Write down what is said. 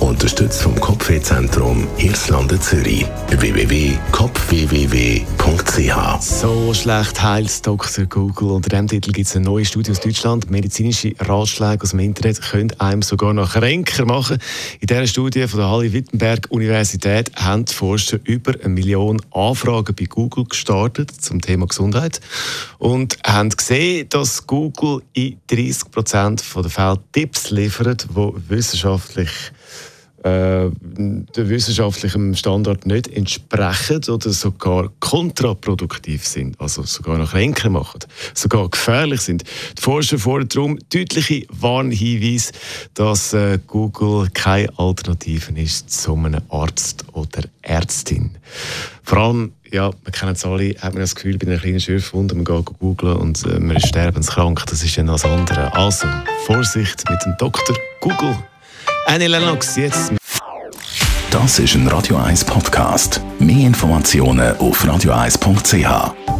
Unterstützt vom Kopfwehzentrum Irlande Zürich. www.kopfwww.ch So schlecht heilt Dr. Google. Unter diesem Titel gibt es eine neue Studie aus Deutschland. Medizinische Ratschläge aus dem Internet können einem sogar noch kränker machen. In dieser Studie von der Halle-Wittenberg-Universität haben die Forscher über eine Million Anfragen bei Google gestartet zum Thema Gesundheit und haben gesehen, dass Google in 30 Prozent der Fälle Tipps liefert, die wissenschaftlich äh, dem wissenschaftlichen Standard nicht entsprechen oder sogar kontraproduktiv sind, also sogar noch kränker machen, sogar gefährlich sind. Die Forscher fordern darum deutliche Warnhinweise, dass äh, Google keine Alternative ist zu einem Arzt oder Ärztin. Vor allem ja, wir kennen es alle, hat man das Gefühl, bei einer kleinen Schürfwunde, man geht googlen und äh, man ist sterbenskrank, das ist ja noch das andere. Also, Vorsicht mit dem Doktor Google. Annie Lennox, jetzt. Das ist ein Radio 1 Podcast. Mehr Informationen auf radio1.ch.